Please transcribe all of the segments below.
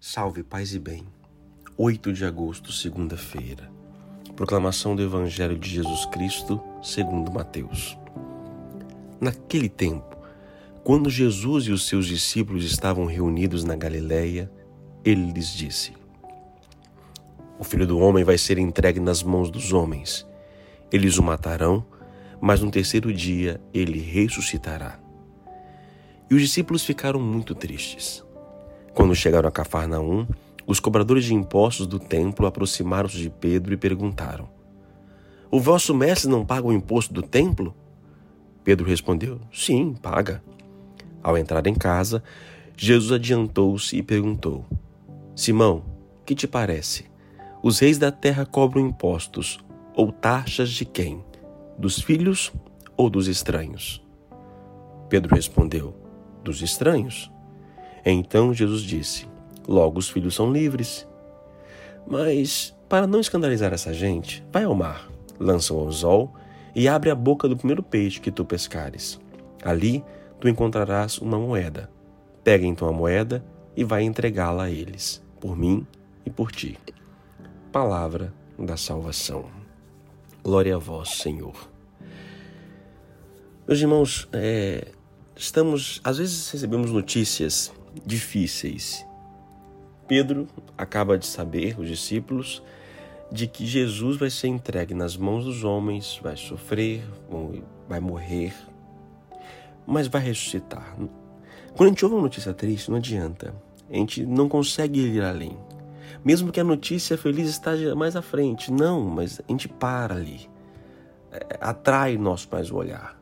Salve, paz e bem. 8 de agosto, segunda-feira. Proclamação do Evangelho de Jesus Cristo, segundo Mateus. Naquele tempo, quando Jesus e os seus discípulos estavam reunidos na Galiléia, ele lhes disse: O filho do homem vai ser entregue nas mãos dos homens. Eles o matarão, mas no terceiro dia ele ressuscitará. E os discípulos ficaram muito tristes. Quando chegaram a Cafarnaum, os cobradores de impostos do templo aproximaram-se de Pedro e perguntaram: O vosso mestre não paga o imposto do templo? Pedro respondeu: Sim, paga. Ao entrar em casa, Jesus adiantou-se e perguntou: Simão, que te parece? Os reis da terra cobram impostos ou taxas de quem? Dos filhos ou dos estranhos? Pedro respondeu: Dos estranhos. Então Jesus disse: Logo os filhos são livres. Mas, para não escandalizar essa gente, vai ao mar, lança o anzol e abre a boca do primeiro peixe que tu pescares. Ali tu encontrarás uma moeda. Pega então a moeda e vai entregá-la a eles, por mim e por ti. Palavra da salvação. Glória a vós, Senhor. Meus irmãos, é, estamos, às vezes recebemos notícias difíceis. Pedro acaba de saber, os discípulos, de que Jesus vai ser entregue nas mãos dos homens, vai sofrer, vai morrer, mas vai ressuscitar. Quando a gente ouve uma notícia triste, não adianta. A gente não consegue ir além. Mesmo que a notícia feliz esteja mais à frente. Não, mas a gente para ali. É, atrai nosso mais o olhar.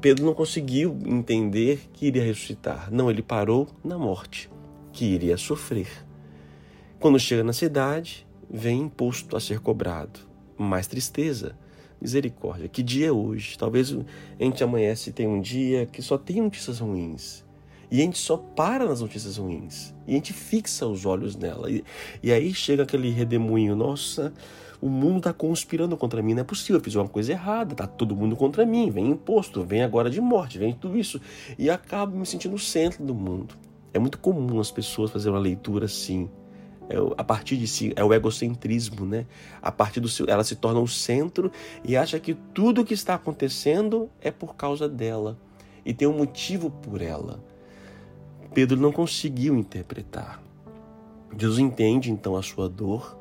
Pedro não conseguiu entender que iria ressuscitar. Não, ele parou na morte, que iria sofrer. Quando chega na cidade, vem imposto a ser cobrado. Mais tristeza, misericórdia. Que dia é hoje? Talvez a gente amanhece e tem um dia que só tem notícias ruins. E a gente só para nas notícias ruins. E a gente fixa os olhos nela. E, e aí chega aquele redemoinho, nossa, o mundo está conspirando contra mim, não é possível, eu fiz uma coisa errada, tá todo mundo contra mim, vem imposto, vem agora de morte, vem tudo isso. E acabo me sentindo no centro do mundo. É muito comum as pessoas fazerem uma leitura assim. É, a partir de si, é o egocentrismo, né? A partir do seu, ela se torna o centro e acha que tudo o que está acontecendo é por causa dela e tem um motivo por ela. Pedro não conseguiu interpretar. Jesus entende então a sua dor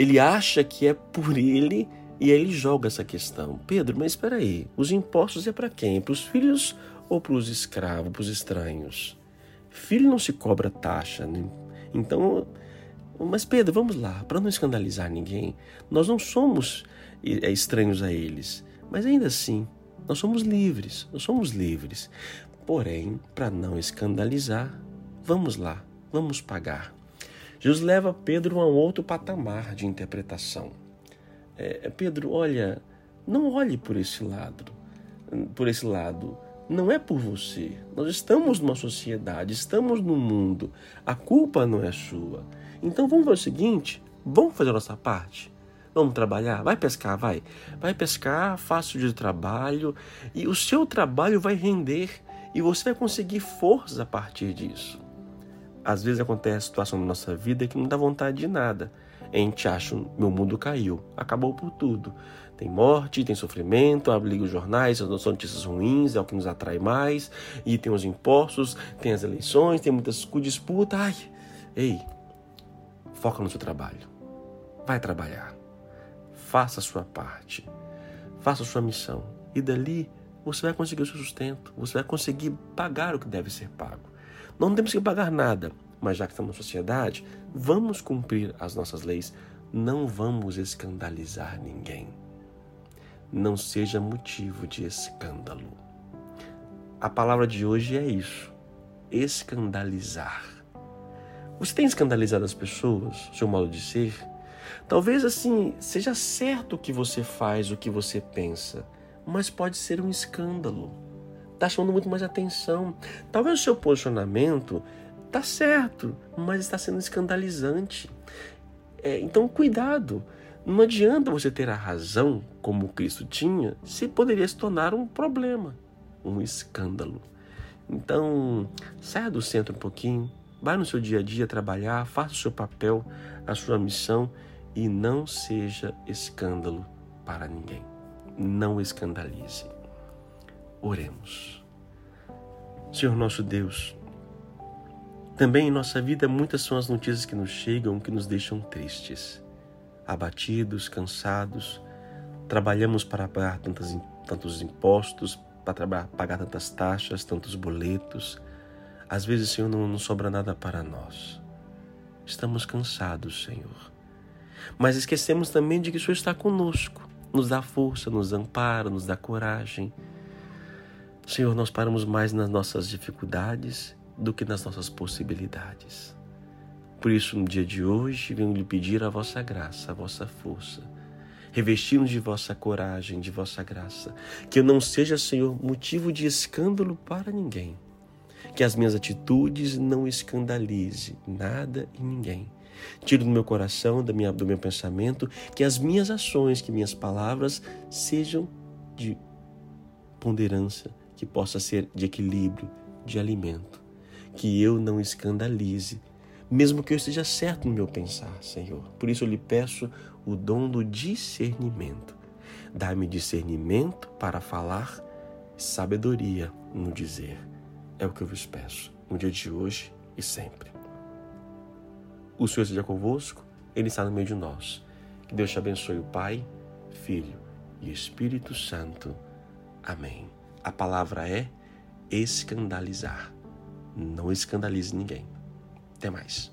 ele acha que é por ele e aí ele joga essa questão. Pedro, mas espera aí, os impostos é para quem? Para os filhos ou para os escravos, para os estranhos? Filho não se cobra taxa, né? Então, mas Pedro, vamos lá, para não escandalizar ninguém, nós não somos é, estranhos a eles, mas ainda assim, nós somos livres, nós somos livres. Porém, para não escandalizar, vamos lá, vamos pagar. Jesus leva Pedro a um outro patamar de interpretação. É, é, Pedro, olha, não olhe por esse lado, por esse lado. Não é por você. Nós estamos numa sociedade, estamos no mundo. A culpa não é sua. Então vamos fazer o seguinte: vamos fazer a nossa parte. Vamos trabalhar? Vai pescar, vai. Vai pescar, faça o de trabalho e o seu trabalho vai render e você vai conseguir força a partir disso. Às vezes acontece situação na nossa vida que não dá vontade de nada. A gente acha, meu mundo caiu, acabou por tudo. Tem morte, tem sofrimento, liga os jornais, são notícias ruins, é o que nos atrai mais. E tem os impostos, tem as eleições, tem muitas disputas. Ai, ei, foca no seu trabalho. Vai trabalhar. Faça a sua parte. Faça a sua missão. E dali você vai conseguir o seu sustento. Você vai conseguir pagar o que deve ser pago. Não temos que pagar nada, mas já que estamos na sociedade, vamos cumprir as nossas leis, não vamos escandalizar ninguém. Não seja motivo de escândalo. A palavra de hoje é isso: escandalizar. Você tem escandalizado as pessoas, seu modo de ser? Talvez assim seja certo o que você faz, o que você pensa, mas pode ser um escândalo está chamando muito mais atenção. Talvez o seu posicionamento está certo, mas está sendo escandalizante. É, então, cuidado. Não adianta você ter a razão como Cristo tinha, se poderia se tornar um problema, um escândalo. Então, saia do centro um pouquinho, Vá no seu dia a dia trabalhar, faça o seu papel, a sua missão e não seja escândalo para ninguém. Não escandalize. Oremos. Senhor nosso Deus, também em nossa vida muitas são as notícias que nos chegam que nos deixam tristes, abatidos, cansados. Trabalhamos para pagar tantos impostos, para pagar tantas taxas, tantos boletos. Às vezes, Senhor, não, não sobra nada para nós. Estamos cansados, Senhor. Mas esquecemos também de que o Senhor está conosco, nos dá força, nos ampara, nos dá coragem. Senhor, nós paramos mais nas nossas dificuldades do que nas nossas possibilidades. Por isso, no dia de hoje, venho lhe pedir a vossa graça, a vossa força. Revestir-nos de vossa coragem, de vossa graça. Que eu não seja, Senhor, motivo de escândalo para ninguém. Que as minhas atitudes não escandalize nada e ninguém. Tire do meu coração, da minha, do meu pensamento, que as minhas ações, que minhas palavras sejam de ponderância, que possa ser de equilíbrio, de alimento que eu não escandalize, mesmo que eu esteja certo no meu pensar, Senhor. Por isso eu lhe peço o dom do discernimento. Dá-me discernimento para falar, sabedoria no dizer. É o que eu vos peço no dia de hoje e sempre. O Senhor seja convosco, Ele está no meio de nós. Que Deus te abençoe, o Pai, Filho e Espírito Santo. Amém. A palavra é escandalizar não escandalize ninguém. Até mais.